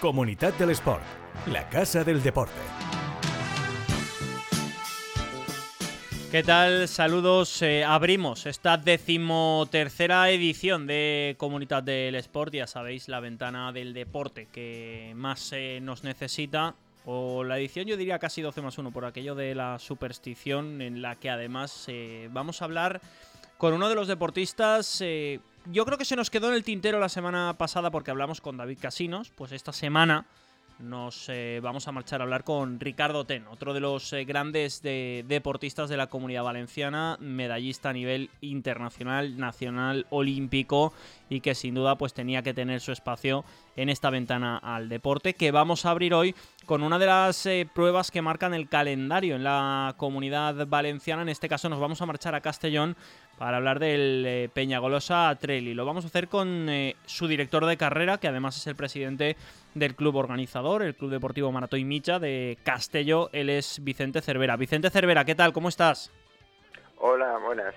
Comunidad del Sport, la casa del deporte. ¿Qué tal? Saludos. Eh, abrimos esta decimotercera edición de Comunidad del Sport. Ya sabéis, la ventana del deporte que más eh, nos necesita. O la edición, yo diría casi 12 más 1, por aquello de la superstición, en la que además eh, vamos a hablar con uno de los deportistas yo creo que se nos quedó en el tintero la semana pasada porque hablamos con David Casinos. Pues esta semana nos eh, vamos a marchar a hablar con Ricardo Ten, otro de los eh, grandes deportistas de la comunidad valenciana, medallista a nivel internacional, nacional, olímpico y que sin duda pues tenía que tener su espacio en esta ventana al deporte que vamos a abrir hoy con una de las eh, pruebas que marcan el calendario en la comunidad valenciana. En este caso nos vamos a marchar a Castellón para hablar del eh, Peñagolosa Trail y lo vamos a hacer con eh, su director de carrera, que además es el presidente del club organizador, el Club Deportivo Maratón y Micha de Castelló. Él es Vicente Cervera. Vicente Cervera, ¿qué tal? ¿Cómo estás? Hola, buenas.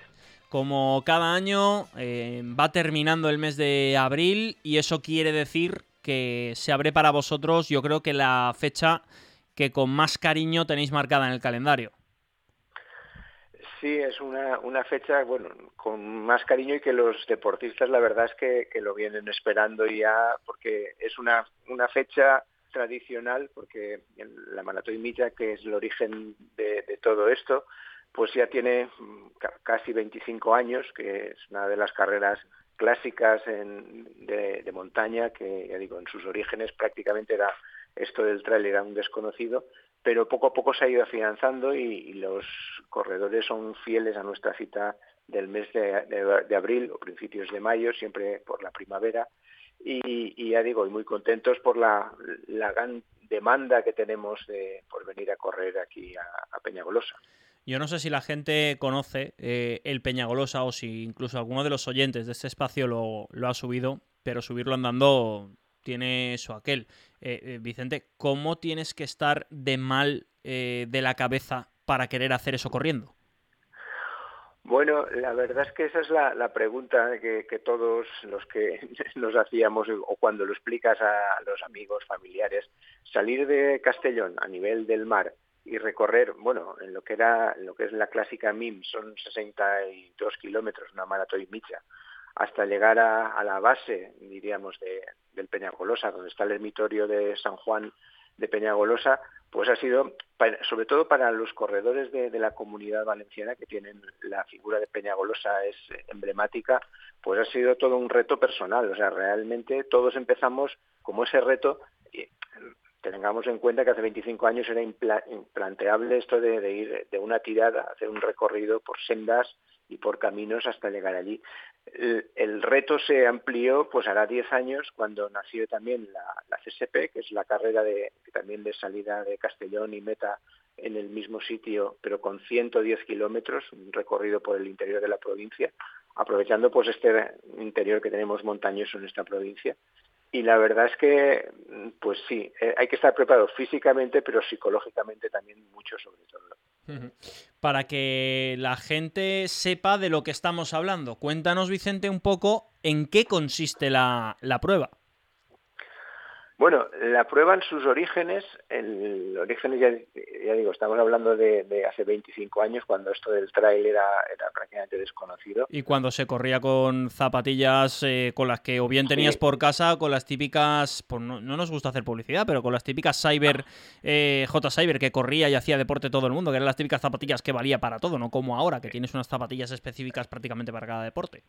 Como cada año eh, va terminando el mes de abril y eso quiere decir que se abre para vosotros, yo creo que la fecha que con más cariño tenéis marcada en el calendario. Sí, es una, una fecha, bueno, con más cariño y que los deportistas la verdad es que, lo vienen esperando ya, porque es una, una fecha tradicional, porque la Maratón que es el origen de, todo esto, pues ya tiene casi 25 años, que es una de las carreras clásicas de, de, montaña, que ya digo, en sus orígenes prácticamente era esto del trail era un desconocido, pero poco a poco se ha ido afianzando y, los corredores son fieles a nuestra cita del mes de, abril o principios de mayo, siempre por la primavera. Y, ya digo, y muy contentos por la, gran demanda que tenemos de, por venir a correr aquí a, Peñagolosa. Yo no sé si la gente conoce eh, el Peñagolosa o si incluso alguno de los oyentes de este espacio lo, ha subido, pero subirlo andando tiene eso aquel. Eh, eh, Vicente, ¿cómo tienes que estar de mal eh, de la cabeza para querer hacer eso corriendo? Bueno, la verdad es que esa es la, pregunta que, todos los que nos hacíamos o cuando lo explicas a los amigos, familiares, salir de Castellón a nivel del mar y recorrer, bueno, en lo que era, lo que es la clásica MIM, son 62 kilómetros, una maratón y micha, hasta llegar a, la base, diríamos, de, del Peñagolosa, donde está el ermitorio de San Juan de Peñagolosa, pues ha sido, sobre todo para los corredores de, la comunidad valenciana que tienen la figura de Peñagolosa es emblemática, pues ha sido todo un reto personal. O sea, realmente todos empezamos como ese reto. Tengamos en cuenta que hace 25 años era implanteable esto de, de ir de una tirada, hacer un recorrido por sendas y por caminos hasta llegar allí. El, reto se amplió pues hará 10 años cuando nació también la, la, CSP, que es la carrera de, también de salida de Castellón y meta en el mismo sitio, pero con 110 kilómetros, un recorrido por el interior de la provincia, aprovechando pues este interior que tenemos montañoso en esta provincia. Y la verdad es que, pues sí, eh, hay que estar preparado físicamente, pero psicológicamente también mucho sobre todo para que la gente sepa de lo que estamos hablando. Cuéntanos, Vicente, un poco en qué consiste la, la prueba. Bueno, la prueba en sus orígenes, el origen ya, ya digo, estamos hablando de, hace 25 años, cuando esto del trail era, prácticamente desconocido. Y cuando se corría con zapatillas eh, con las que o bien tenías por casa, con las típicas, pues no, nos gusta hacer publicidad, pero con las típicas Cyber, eh, J Cyber, que corría y hacía deporte todo el mundo, que eran las típicas zapatillas que valía para todo, no como ahora, que tienes unas zapatillas específicas prácticamente para cada deporte.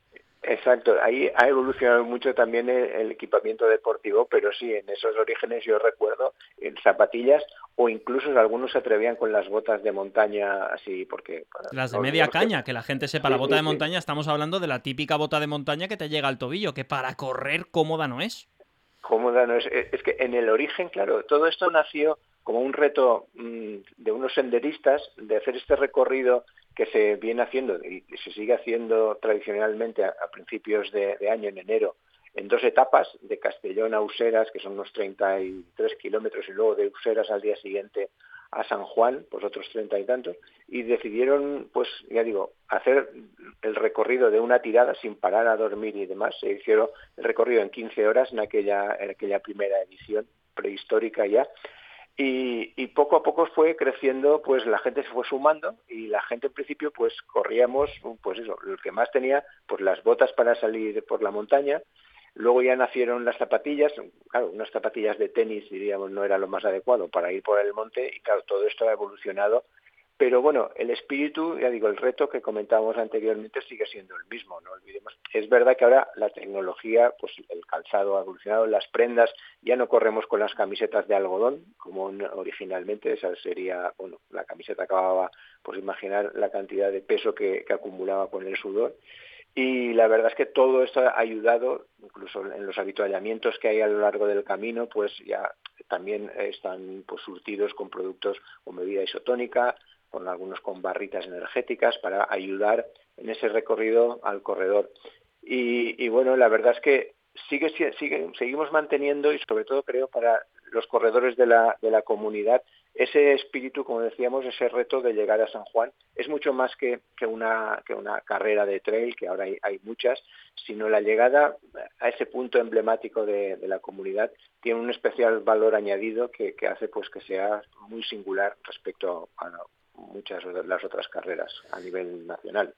Exacto, ahí ha evolucionado mucho también el, equipamiento deportivo, pero sí, en esos orígenes yo recuerdo en zapatillas o incluso algunos se atrevían con las botas de montaña así, porque... Las de media caña, que... la gente sepa, la bota de montaña, estamos hablando de la típica bota de montaña que te llega al tobillo, que para correr cómoda no es. Cómoda no es. Es que en el origen, claro, todo esto nació como un reto mm, de unos senderistas de hacer este recorrido que se viene haciendo y se sigue haciendo tradicionalmente a, principios de, año, en enero, en dos etapas, de Castellón a Useras, que son unos 33 kilómetros, y luego de Useras al día siguiente a San Juan, pues otros treinta y tantos, y decidieron, pues ya digo, hacer el recorrido de una tirada sin parar a dormir y demás. Se hicieron el recorrido en 15 horas en aquella, en aquella primera edición prehistórica ya. Y, poco a poco fue creciendo, pues la gente se fue sumando y la gente en principio pues corríamos, pues eso, el que más tenía, pues las botas para salir por la montaña, luego ya nacieron las zapatillas, claro, unas zapatillas de tenis diríamos no era lo más adecuado para ir por el monte y claro, todo esto ha evolucionado pero bueno, el espíritu, ya digo, el reto que comentábamos anteriormente sigue siendo el mismo, no olvidemos. Es verdad que ahora la tecnología, pues el calzado ha evolucionado, las prendas, ya no corremos con las camisetas de algodón, como originalmente, esa sería, bueno, la camiseta acababa, pues imaginar la cantidad de peso que, que acumulaba con el sudor. Y la verdad es que todo esto ha ayudado, incluso en los habituallamientos que hay a lo largo del camino, pues ya también están pues surtidos con productos con bebida isotónica, con algunos con barritas energéticas para ayudar en ese recorrido al corredor. Y, bueno, la verdad es que sigue, sigue, seguimos manteniendo y sobre todo creo para los corredores de la, de la comunidad ese espíritu, como decíamos, ese reto de llegar a San Juan es mucho más que, que, una, que una carrera de trail, que ahora hay, muchas, sino la llegada a ese punto emblemático de, de la comunidad tiene un especial valor añadido que, que, hace pues que sea muy singular respecto a, muchas de las otras carreras a nivel nacional.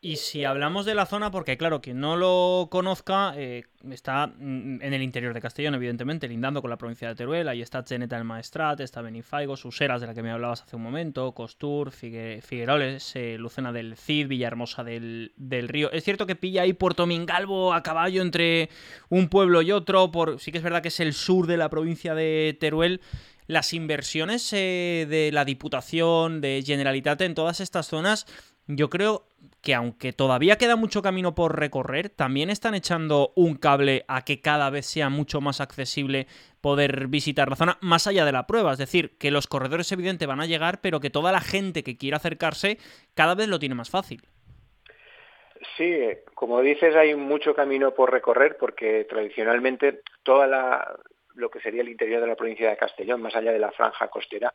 Y si hablamos de la zona, porque claro, quien no lo conozca, eh, está mm, en el interior de Castellón, evidentemente, lindando con la provincia de Teruel, ahí está Cheneta del Maestrat, está Benifaigo, Suseras, de la que me hablabas hace un momento, Costur, Figueroles, eh, Lucena del Cid, Villahermosa del, del, Río. Es cierto que pilla ahí Puerto Mingalvo a caballo entre un pueblo y otro, por sí que es verdad que es el sur de la provincia de Teruel, las inversiones eh, de la Diputación, de Generalitat en todas estas zonas, yo creo que aunque todavía queda mucho camino por recorrer, también están echando un cable a que cada vez sea mucho más accesible poder visitar la zona más allá de la prueba. Es decir, que los corredores evidente van a llegar, pero que toda la gente que quiera acercarse cada vez lo tiene más fácil. Sí, como dices, hay mucho camino por recorrer porque tradicionalmente toda la, lo que sería el interior de la provincia de Castellón, más allá de la franja costera,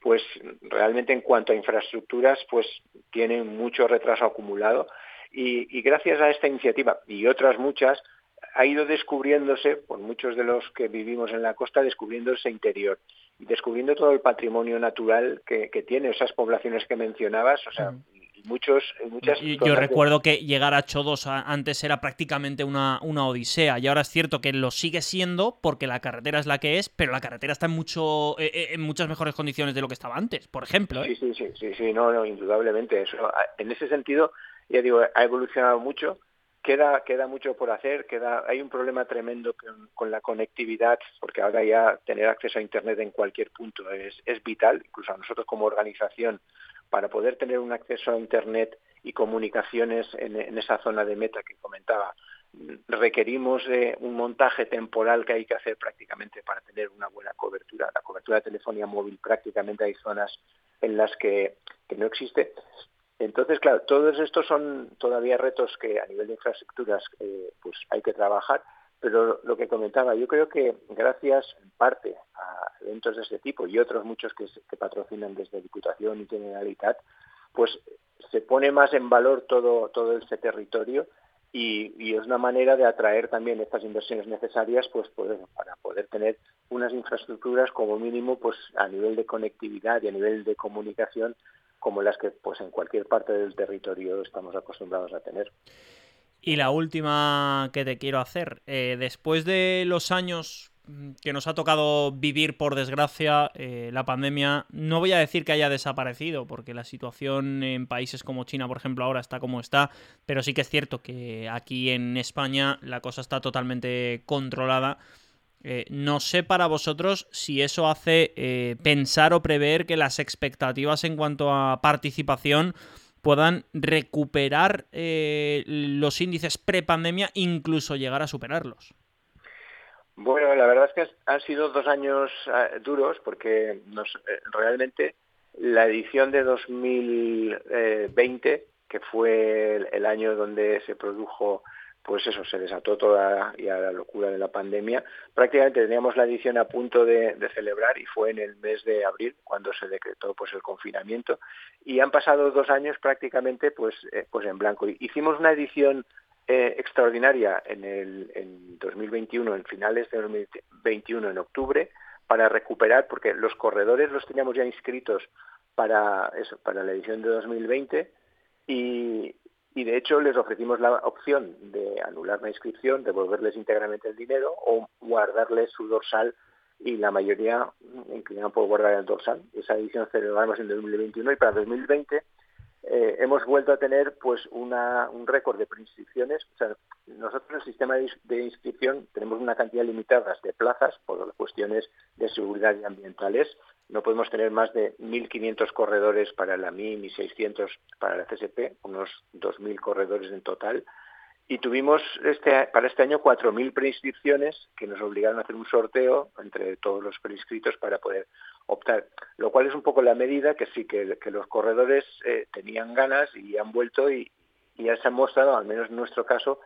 pues realmente en cuanto a infraestructuras, pues tiene mucho retraso acumulado. Y, gracias a esta iniciativa y otras muchas, ha ido descubriéndose, por muchos de los que vivimos en la costa, descubriendo ese interior y descubriendo todo el patrimonio natural que, tiene esas poblaciones que mencionabas, muchos, muchas Yo recuerdo que llegar a Chodos antes era prácticamente una, una odisea y ahora es cierto que lo sigue siendo porque la carretera es la que es, pero la carretera está en, mucho, eh, eh, en muchas mejores condiciones de lo que estaba antes, por ejemplo. ¿eh? Sí, sí, sí, sí, no, no, indudablemente. Eso, en ese sentido, ya digo, ha evolucionado mucho. Queda, queda mucho por hacer, queda, hay un problema tremendo con, con, la conectividad, porque ahora ya tener acceso a Internet en cualquier punto es, es vital, incluso a nosotros como organización para poder tener un acceso a Internet y comunicaciones en, esa zona de meta que comentaba, requerimos un montaje temporal que hay que hacer prácticamente para tener una buena cobertura. La cobertura de telefonía móvil prácticamente hay zonas en las que, no existe. Entonces, claro, todos estos son todavía retos que a nivel de infraestructuras eh, pues hay que trabajar, pero lo que comentaba, yo creo que gracias en parte a eventos de este tipo y otros muchos que, patrocinan desde Diputación y Generalitat, pues se pone más en valor todo, todo este territorio y, es una manera de atraer también estas inversiones necesarias pues, pues, para poder tener unas infraestructuras como mínimo pues a nivel de conectividad y a nivel de comunicación como las que pues en cualquier parte del territorio estamos acostumbrados a tener. Y la última que te quiero hacer, eh, después de los años que nos ha tocado vivir, por desgracia, eh, la pandemia, no voy a decir que haya desaparecido, porque la situación en países como China, por ejemplo, ahora está como está, pero sí que es cierto que aquí en España la cosa está totalmente controlada. Eh, no sé para vosotros si eso hace pensar o prever que las expectativas en cuanto a participación puedan recuperar eh, los índices prepandemia, incluso llegar a superarlos. Bueno, la verdad es que han sido dos años eh, duros porque nos, eh, realmente la edición de 2020, que fue el año donde se produjo pues eso, se desató toda ya la locura de la pandemia. Prácticamente teníamos la edición a punto de, celebrar y fue en el mes de abril cuando se decretó pues el confinamiento y han pasado dos años prácticamente pues, eh, pues en blanco. Hicimos una edición eh, extraordinaria en el en 2021, en finales de 2021, en octubre, para recuperar, porque los corredores los teníamos ya inscritos para eso, para la edición de 2020 y, y de hecho les ofrecimos la opción de anular la inscripción, devolverles íntegramente el dinero o guardarles su dorsal y la mayoría inclinaban por guardar el dorsal. Esa edición celebramos en 2021 y para 2020 eh, hemos vuelto a tener pues una, un récord de preinscripciones. O sea, nosotros en el sistema de, inscripción tenemos una cantidad limitada de plazas por cuestiones de seguridad y ambientales. No podemos tener más de 1.500 corredores para la MIM y 600 para la CSP, unos 2.000 corredores en total y tuvimos este, para este año 4.000 preinscripciones que nos obligaron a hacer un sorteo entre todos los preinscritos para poder optar, lo cual es un poco la medida que sí que, los corredores eh, tenían ganas y han vuelto y, ya se han mostrado, al menos en nuestro caso,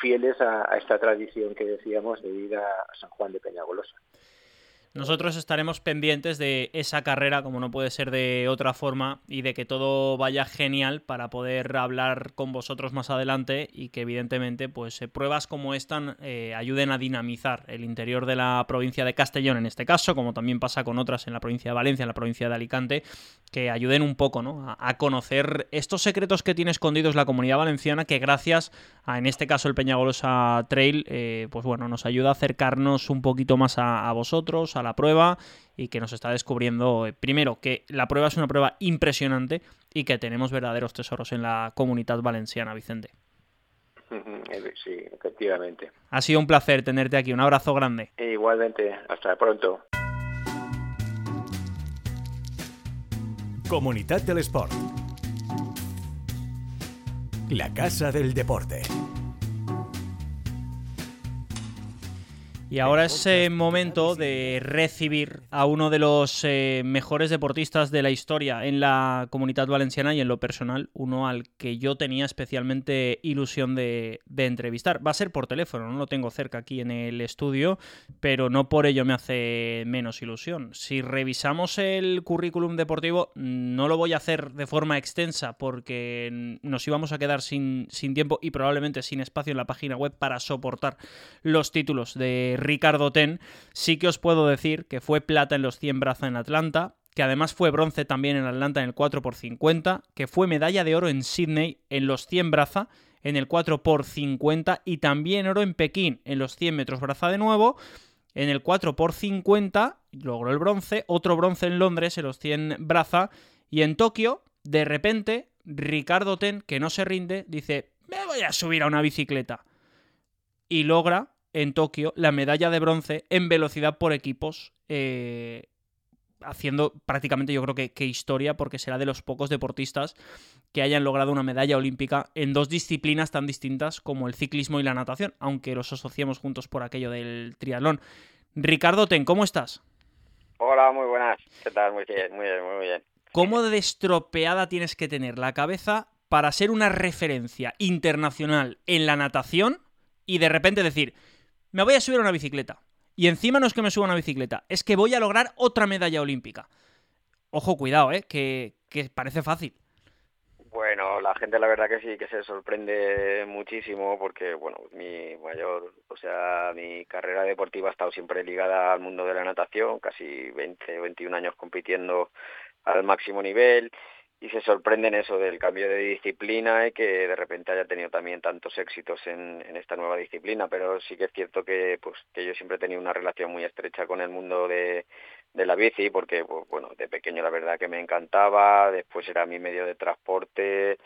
fieles a, a esta tradición que decíamos de ir a San Juan de Peñagolosa. Nosotros estaremos pendientes de esa carrera, como no puede ser de otra forma, y de que todo vaya genial para poder hablar con vosotros más adelante y que evidentemente pues eh, pruebas como esta eh, ayuden a dinamizar el interior de la provincia de Castellón en este caso, como también pasa con otras en la provincia de Valencia, en la provincia de Alicante, que ayuden un poco ¿no? a, conocer estos secretos que tiene escondidos la comunidad valenciana, que gracias a, en este caso, el Peñagolosa Trail, eh, pues bueno, nos ayuda a acercarnos un poquito más a, a vosotros, la prueba y que nos está descubriendo, eh, primero, que la prueba es una prueba impresionante y que tenemos verdaderos tesoros en la comunidad valenciana, Vicente. Sí, efectivamente. Ha sido un placer tenerte aquí. Un abrazo grande. igualmente. Hasta pronto. Comunidad del Sport. La Casa del Deporte. Y ahora es eh, momento de recibir a uno de los eh, mejores deportistas de la historia en la comunidad valenciana y en lo personal, uno al que yo tenía especialmente ilusión de, entrevistar. Va a ser por teléfono, no lo tengo cerca aquí en el estudio, pero no por ello me hace menos ilusión. Si revisamos el currículum deportivo, no lo voy a hacer de forma extensa porque nos íbamos a quedar sin, sin tiempo y probablemente sin espacio en la página web para soportar los títulos de Ricardo Ten, sí que os puedo decir que fue plata en los 100 brazos en Atlanta, que además fue bronce también en Atlanta en el 4x50, que fue medalla de oro en Sydney en los 100 braza en el 4x50 y también oro en Pekín en los 100 metros braza de nuevo. En el 4x50 logró el bronce, otro bronce en Londres en los 100 braza y en Tokio, de repente, Ricardo Ten, que no se rinde, dice, me voy a subir a una bicicleta. Y logra en Tokio la medalla de bronce en velocidad por equipos, eh, haciendo prácticamente yo creo que, historia porque será de los pocos deportistas que hayan logrado una medalla olímpica en dos disciplinas tan distintas como el ciclismo y la natación, aunque los asociamos juntos por aquello del triatlón. Ricardo Ten, ¿cómo estás? Hola, muy buenas. ¿Qué tal? Muy bien, muy bien, muy bien. ¿Cómo de estropeada tienes que tener la cabeza para ser una referencia internacional en la natación y de repente decir, me voy a subir a una bicicleta. Y encima no es que me suba a una bicicleta, es que voy a lograr otra medalla olímpica. Ojo, cuidado, ¿eh? Que, parece fácil. Bueno, la gente la verdad que sí, que se sorprende muchísimo porque, bueno, mi mayor, o sea, mi carrera deportiva ha estado siempre ligada al mundo de la natación, casi 20 o 21 años compitiendo al máximo nivel y se sorprenden eso del cambio de disciplina y que de repente haya tenido también tantos éxitos en, en, esta nueva disciplina pero sí que es cierto que pues que yo siempre he tenido una relación muy estrecha con el mundo de, de la bici porque pues, bueno de pequeño la verdad que me encantaba después era mi medio de transporte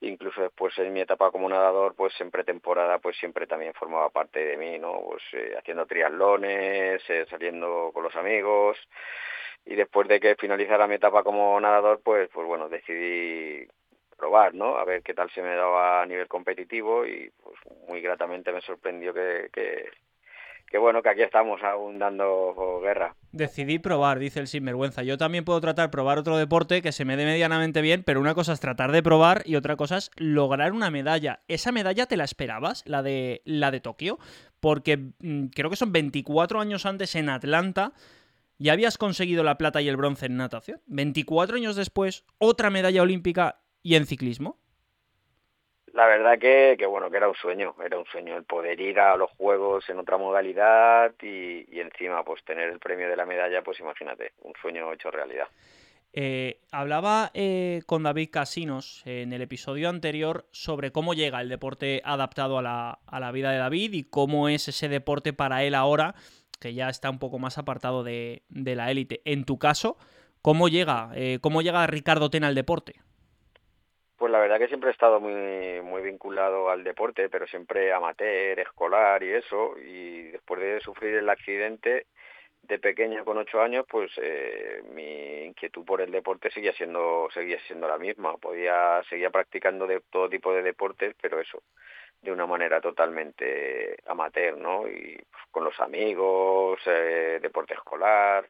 incluso después en mi etapa como nadador pues en pretemporada pues siempre también formaba parte de mí no pues eh, haciendo triatlones eh, saliendo con los amigos y después de que finalizara mi etapa como nadador, pues, pues bueno, decidí probar, ¿no? A ver qué tal se me daba a nivel competitivo y pues muy gratamente me sorprendió que, que, bueno, que aquí estamos aún dando guerra. Decidí probar, dice el sinvergüenza. Yo también puedo tratar de probar otro deporte que se me dé medianamente bien, pero una cosa es tratar de probar y otra cosa es lograr una medalla. ¿Esa medalla te la esperabas, la de, la de Tokio? Porque mm, creo que son 24 años antes en Atlanta ya habías conseguido la plata y el bronce en natación. 24 años después, otra medalla olímpica y en ciclismo. La verdad que, que, bueno, que era un sueño, era un sueño el poder ir a los juegos en otra modalidad y, y encima pues tener el premio de la medalla, pues imagínate, un sueño hecho realidad. Eh, hablaba eh, con David Casinos en el episodio anterior sobre cómo llega el deporte adaptado a la, a la, vida de David y cómo es ese deporte para él ahora, que ya está un poco más apartado de, de la élite. En tu caso, ¿cómo llega, eh, cómo llega Ricardo Tena al deporte? Pues la verdad que siempre he estado muy, muy vinculado al deporte, pero siempre amateur, escolar y eso. Y después de sufrir el accidente, de pequeña con ocho años pues eh, mi inquietud por el deporte seguía siendo seguía siendo la misma podía seguía practicando de todo tipo de deportes pero eso de una manera totalmente amateur no y pues, con los amigos eh, deporte escolar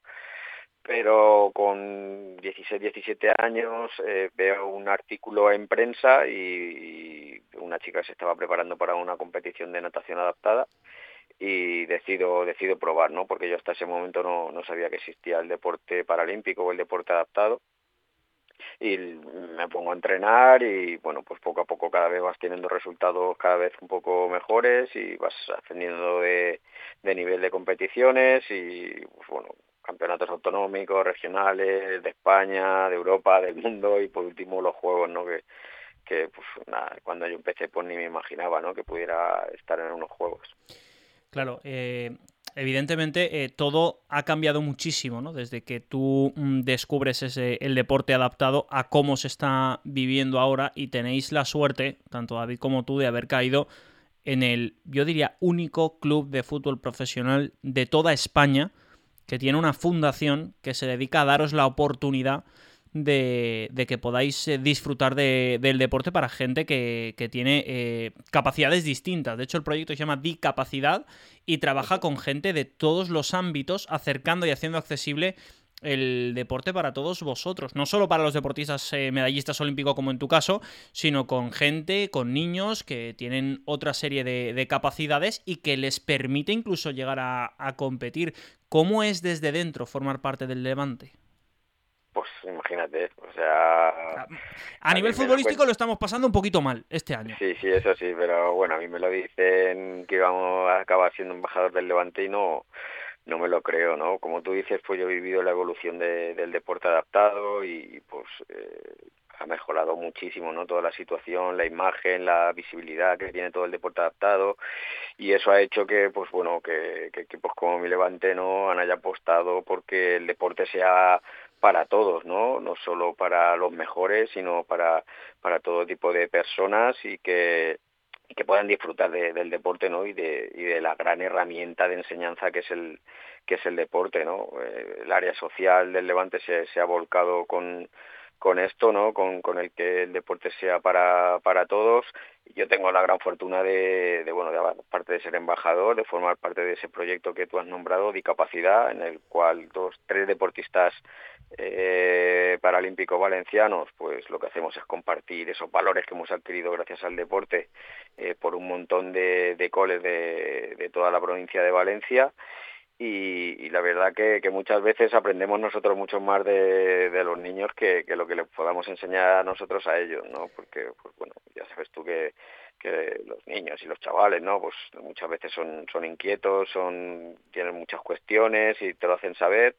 pero con 16 17 años eh, veo un artículo en prensa y, una chica se estaba preparando para una competición de natación adaptada y decido decido probar, ¿no? Porque yo hasta ese momento no, no sabía que existía el deporte paralímpico o el deporte adaptado y me pongo a entrenar y bueno pues poco a poco cada vez vas teniendo resultados cada vez un poco mejores y vas ascendiendo de, de nivel de competiciones y pues bueno campeonatos autonómicos regionales de España de Europa del mundo y por último los juegos no que que pues nada, cuando yo empecé pues ni me imaginaba no que pudiera estar en unos juegos. Claro, eh, evidentemente eh, todo ha cambiado muchísimo, ¿no? Desde que tú mm, descubres ese, el deporte adaptado a cómo se está viviendo ahora y tenéis la suerte, tanto David como tú, de haber caído en el, yo diría, único club de fútbol profesional de toda España que tiene una fundación que se dedica a daros la oportunidad de, de que podáis eh, disfrutar de, del deporte para gente que, que tiene eh, capacidades distintas. De hecho, el proyecto se llama Dicapacidad y trabaja con gente de todos los ámbitos, acercando y haciendo accesible el deporte para todos vosotros, no solo para los deportistas eh, medallistas olímpicos como en tu caso, sino con gente, con niños que tienen otra serie de, de capacidades y que les permite incluso llegar a, a competir. ¿Cómo es desde dentro formar parte del Levante? Pues imagínate, o sea... A nivel futbolístico lo estamos pasando un poquito mal este año. Sí, sí, eso sí, pero bueno, a mí me lo dicen que íbamos a acabar siendo embajador del Levante y no, no me lo creo, ¿no? Como tú dices, pues yo he vivido la evolución de, del deporte adaptado y pues eh, ha mejorado muchísimo, ¿no? Toda la situación, la imagen, la visibilidad que tiene todo el deporte adaptado y eso ha hecho que, pues bueno, que, que equipos como mi Levante, ¿no? Han haya apostado porque el deporte sea para todos, ¿no? No solo para los mejores, sino para, para todo tipo de personas y que, y que puedan disfrutar de, del deporte, ¿no? Y de, y de la gran herramienta de enseñanza que es el, que es el deporte, ¿no? Eh, el área social del Levante se, se ha volcado con, con esto, ¿no? Con, con el que el deporte sea para, para todos. Yo tengo la gran fortuna de, de, bueno, de parte de ser embajador, de formar parte de ese proyecto que tú has nombrado, Discapacidad, en el cual dos, tres deportistas eh, paralímpicos valencianos, pues lo que hacemos es compartir esos valores que hemos adquirido gracias al deporte eh, por un montón de, de coles de, de toda la provincia de Valencia y, la verdad que, que, muchas veces aprendemos nosotros mucho más de, los niños que, lo que les podamos enseñar nosotros a ellos, ¿no? Porque, pues bueno, ya sabes tú que, que los niños y los chavales, ¿no? Pues muchas veces son, son inquietos, son, tienen muchas cuestiones y te lo hacen saber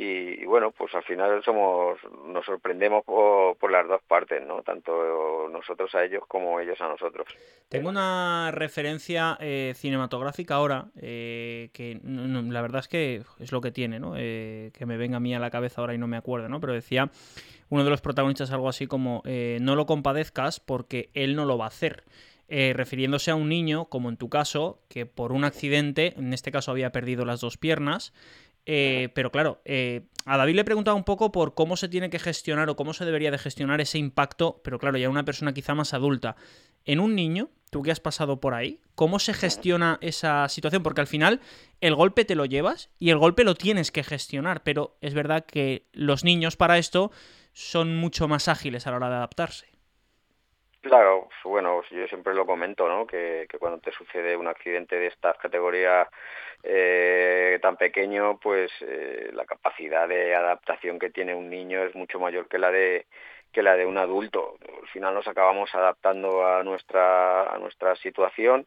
y, bueno, pues al final somos nos sorprendemos por, por, las dos partes, ¿no? Tanto nosotros a ellos como ellos a nosotros. Tengo una referencia eh, cinematográfica ahora eh, que la verdad es que es lo que tiene, ¿no? Eh, que me venga a mí a la cabeza ahora y no me acuerdo, ¿no? Pero decía uno de los protagonistas algo así como eh, no lo compadezcas porque él no lo va a hacer. Eh, refiriéndose a un niño, como en tu caso, que por un accidente, en este caso había perdido las dos piernas, eh, pero claro, eh, a David le he preguntado un poco por cómo se tiene que gestionar o cómo se debería de gestionar ese impacto, pero claro, ya una persona quizá más adulta. En un niño, tú que has pasado por ahí, ¿cómo se gestiona esa situación? Porque al final el golpe te lo llevas y el golpe lo tienes que gestionar, pero es verdad que los niños para esto son mucho más ágiles a la hora de adaptarse. Claro, bueno, yo siempre lo comento, ¿no? Que, cuando te sucede un accidente de estas categorías eh, tan pequeño, pues eh, la capacidad de adaptación que tiene un niño es mucho mayor que la de que la de un adulto. Al final nos acabamos adaptando a nuestra, a nuestra situación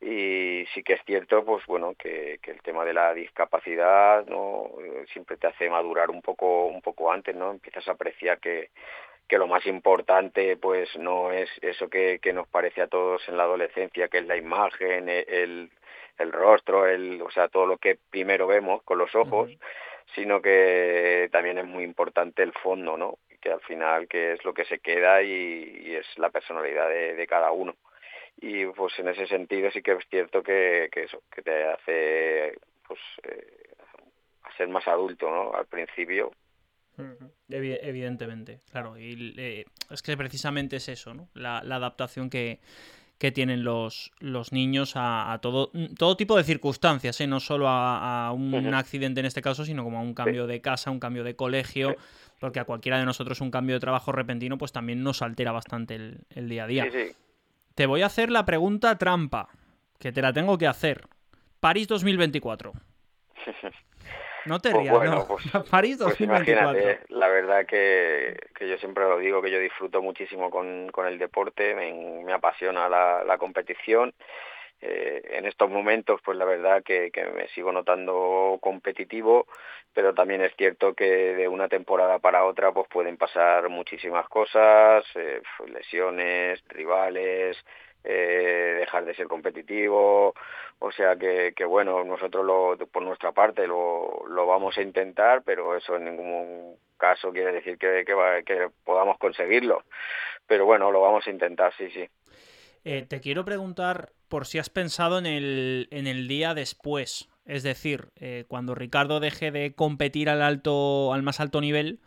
y sí que es cierto pues bueno que, que, el tema de la discapacidad no siempre te hace madurar un poco un poco antes no empiezas a apreciar que que lo más importante pues no es eso que, que nos parece a todos en la adolescencia que es la imagen el, el rostro el o sea todo lo que primero vemos con los ojos sino que también es muy importante el fondo no que al final que es lo que se queda y, y es la personalidad de, de cada uno. Y pues en ese sentido sí que es cierto que, que eso que te hace pues eh, a ser más adulto no al principio evidentemente claro y eh, es que precisamente es eso no la, la adaptación que, que tienen los, los niños a, a, todo, todo tipo de circunstancias, ¿eh? no solo a, a un uh -huh. accidente en este caso, sino como a un cambio de casa, un cambio de colegio, porque a cualquiera de nosotros un cambio de trabajo repentino pues también nos altera bastante el, el día a día. Sí, te voy a hacer la pregunta trampa, que te la tengo que hacer. París 2024. No te pues rías, bueno, no. Pues, París 2024. Pues imagínate, la verdad que, que, yo siempre lo digo, que yo disfruto muchísimo con, con el deporte, me, me apasiona la, la competición. Eh, en estos momentos, pues la verdad que, que, me sigo notando competitivo, pero también es cierto que de una temporada para otra, pues pueden pasar muchísimas cosas, eh, lesiones, rivales, eh, dejar de ser competitivo, o sea que, bueno, nosotros lo, por nuestra parte lo, lo vamos a intentar, pero eso en ningún caso quiere decir que podamos conseguirlo, pero bueno, lo vamos a intentar, sí, sí. Eh, te quiero preguntar por si has pensado en el, en el día después, es decir, eh, cuando Ricardo deje de competir al alto, al más alto nivel,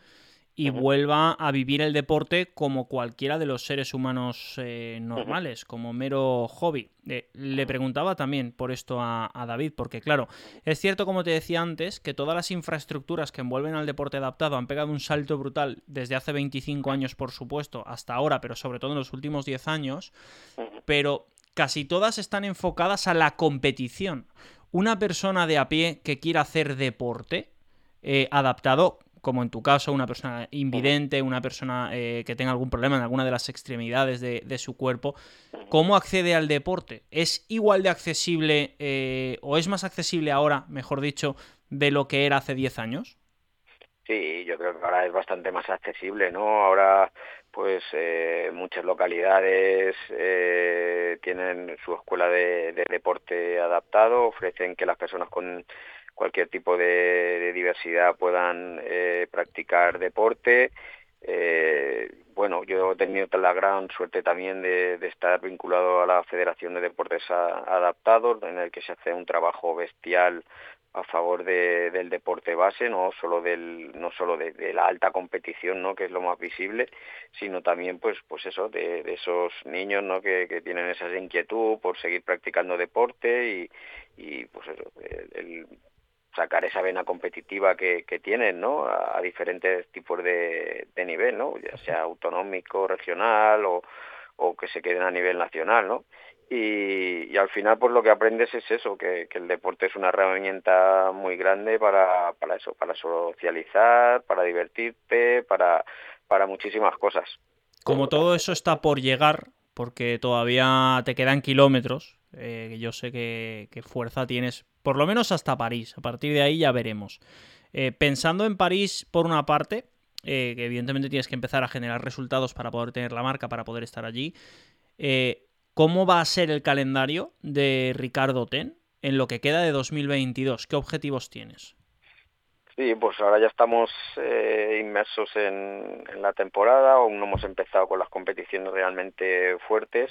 y uh -huh. vuelva a vivir el deporte como cualquiera de los seres humanos eh, normales, uh -huh. como mero hobby. Eh, le preguntaba también por esto a, a, David, porque claro, es cierto, como te decía antes, que todas las infraestructuras que envuelven al deporte adaptado han pegado un salto brutal desde hace 25 años, por supuesto, hasta ahora, pero sobre todo en los últimos 10 años, pero casi todas están enfocadas a la competición. Una persona de a pie que quiera hacer deporte eh, adaptado, como en tu caso, una persona invidente, una persona eh, que tenga algún problema en alguna de las extremidades de, de, su cuerpo, ¿cómo accede al deporte? ¿Es igual de accesible eh, o es más accesible ahora, mejor dicho, de lo que era hace 10 años? Sí, yo creo que ahora es bastante más accesible, ¿no? Ahora, pues, eh, muchas localidades eh, tienen su escuela de, de deporte adaptado, ofrecen que las personas con cualquier tipo de, diversidad puedan eh, practicar deporte. Eh, bueno, yo he tenido la gran suerte también de, estar vinculado a la Federación de Deportes Adaptados, en el que se hace un trabajo bestial a favor de, del deporte base, no solo del, no solo de, la alta competición, ¿no? que es lo más visible, sino también pues, pues eso, de, de esos niños ¿no? que, que tienen esa inquietud por seguir practicando deporte y, pues el sacar esa vena competitiva que, tienen, ¿no? A, diferentes tipos de, nivel, ¿no? Ya sea autonómico, regional o, o que se queden a nivel nacional, ¿no? Y, al final pues lo que aprendes es eso, que, el deporte es una herramienta muy grande para, eso, para socializar, para divertirte, para muchísimas cosas. Como todo eso está por llegar, porque todavía te quedan kilómetros, eh, yo sé que, fuerza tienes, por lo menos hasta París. A partir de ahí ya veremos. Eh, pensando en París, por una parte, eh, que evidentemente tienes que empezar a generar resultados para poder tener la marca, para poder estar allí. Eh, ¿Cómo va a ser el calendario de Ricardo Ten en lo que queda de 2022? ¿Qué objetivos tienes? Sí, pues ahora ya estamos eh, inmersos en, en, la temporada, aún no hemos empezado con las competiciones realmente fuertes,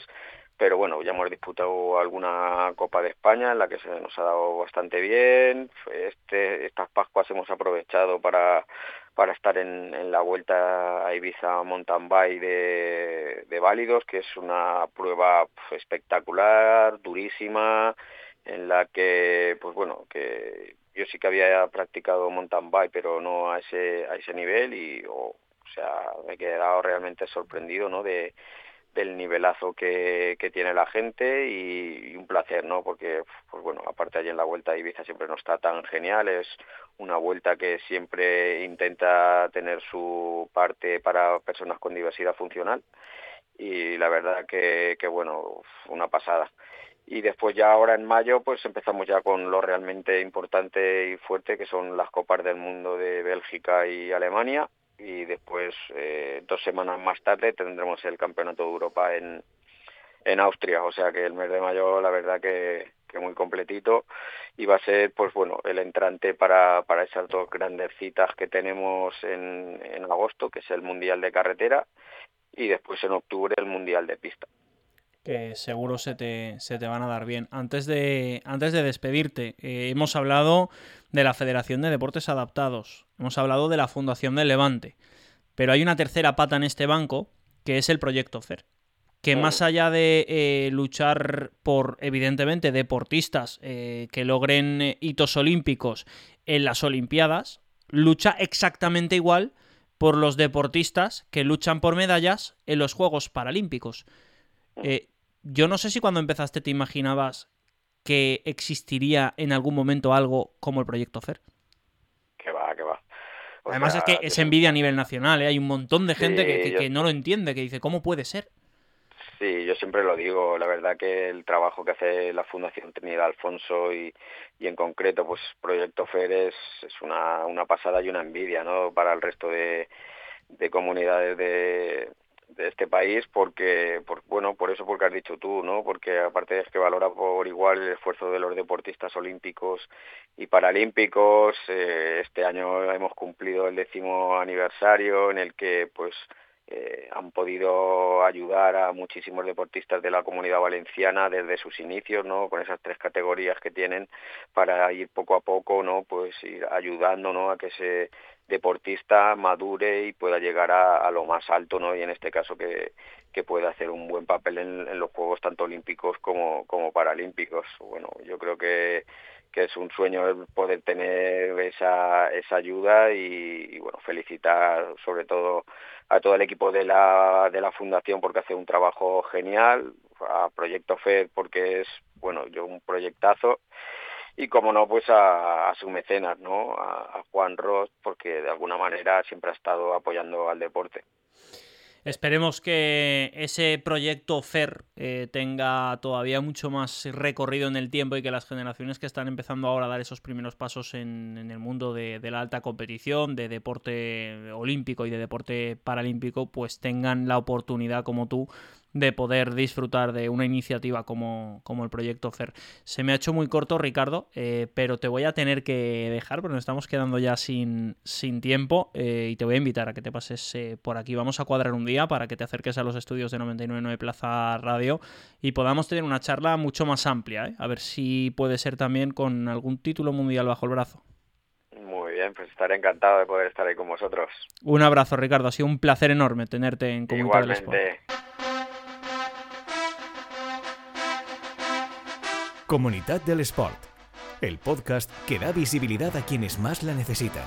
pero bueno, ya hemos disputado alguna Copa de España en la que se nos ha dado bastante bien. Este, estas Pascuas hemos aprovechado para, para estar en, la vuelta a Ibiza Mountain Bike de, de válidos, que es una prueba espectacular, durísima, en la que, pues bueno, que yo sí que había practicado mountain bike, pero no a ese, a ese nivel y, o sea, me he quedado realmente sorprendido, ¿no? De, del nivelazo que, tiene la gente y, un placer, ¿no? Porque, pues bueno, aparte allí en la Vuelta Ibiza siempre no está tan genial, es una vuelta que siempre intenta tener su parte para personas con diversidad funcional y la verdad que, que bueno, una pasada y después ya ahora en mayo pues empezamos ya con lo realmente importante y fuerte que son las copas del mundo de Bélgica y Alemania y después eh, dos semanas más tarde tendremos el campeonato de Europa en, en Austria. O sea que el mes de mayo la verdad que, muy completito. Y va a ser pues bueno el entrante para, para esas dos grandes citas que tenemos en, en agosto que es el mundial de carretera y después en octubre el mundial de pista. Que seguro se te, se te, van a dar bien. Antes de, antes de despedirte, eh, hemos hablado de la Federación de Deportes Adaptados, hemos hablado de la Fundación del Levante, pero hay una tercera pata en este banco, que es el Proyecto FER, que más allá de eh, luchar por, evidentemente, deportistas eh, que logren hitos olímpicos en las Olimpiadas, lucha exactamente igual por los deportistas que luchan por medallas en los Juegos Paralímpicos. Eh, yo no sé si cuando empezaste te imaginabas que existiría en algún momento algo como el proyecto FER. Que va, que va. Además es que es envidia a nivel nacional, ¿eh? hay un montón de gente que, no lo entiende, que dice, ¿cómo puede ser? Sí, yo siempre lo digo, la verdad que el trabajo que hace la Fundación Trinidad Alfonso y, y en concreto pues Proyecto FER es, es una, una pasada y una envidia ¿no? para el resto de, de comunidades de, de este país porque por, bueno por eso porque has dicho tú no porque aparte es que valora por igual el esfuerzo de los deportistas olímpicos y paralímpicos eh, este año hemos cumplido el décimo aniversario en el que pues eh, han podido ayudar a muchísimos deportistas de la comunidad valenciana desde sus inicios, ¿no? Con esas tres categorías que tienen para ir poco a poco, ¿no? Pues ir ayudando, ¿no? A que ese deportista madure y pueda llegar a, lo más alto, ¿no? Y en este caso que, que pueda hacer un buen papel en, los Juegos tanto olímpicos como, como paralímpicos. Bueno, yo creo que, que es un sueño poder tener esa, esa ayuda y, bueno, felicitar sobre todo a todo el equipo de la, de la fundación porque hace un trabajo genial, a Proyecto FED porque es, bueno, yo un proyectazo y como no pues a, su mecenas no a, Juan Ross porque de alguna manera siempre ha estado apoyando al deporte. Esperemos que ese proyecto FER eh, tenga todavía mucho más recorrido en el tiempo y que las generaciones que están empezando ahora a dar esos primeros pasos en, el mundo de, de, la alta competición, de deporte olímpico y de deporte paralímpico, pues tengan la oportunidad como tú de poder disfrutar de una iniciativa como, como el proyecto FER. Se me ha hecho muy corto, Ricardo, eh, pero te voy a tener que dejar porque nos estamos quedando ya sin, sin tiempo eh, y te voy a invitar a que te pases eh, por aquí. Vamos a cuadrar un día para que te acerques a los estudios de 999 Plaza Radio y podamos tener una charla mucho más amplia, a ver si puede ser también con algún título mundial bajo el brazo. Muy bien, pues estaré encantado de poder estar ahí con vosotros. Un abrazo, Ricardo. Ha sido un placer enorme tenerte en Comunidad del Sport. Comunidad del Sport, el podcast que da visibilidad a quienes más la necesitan.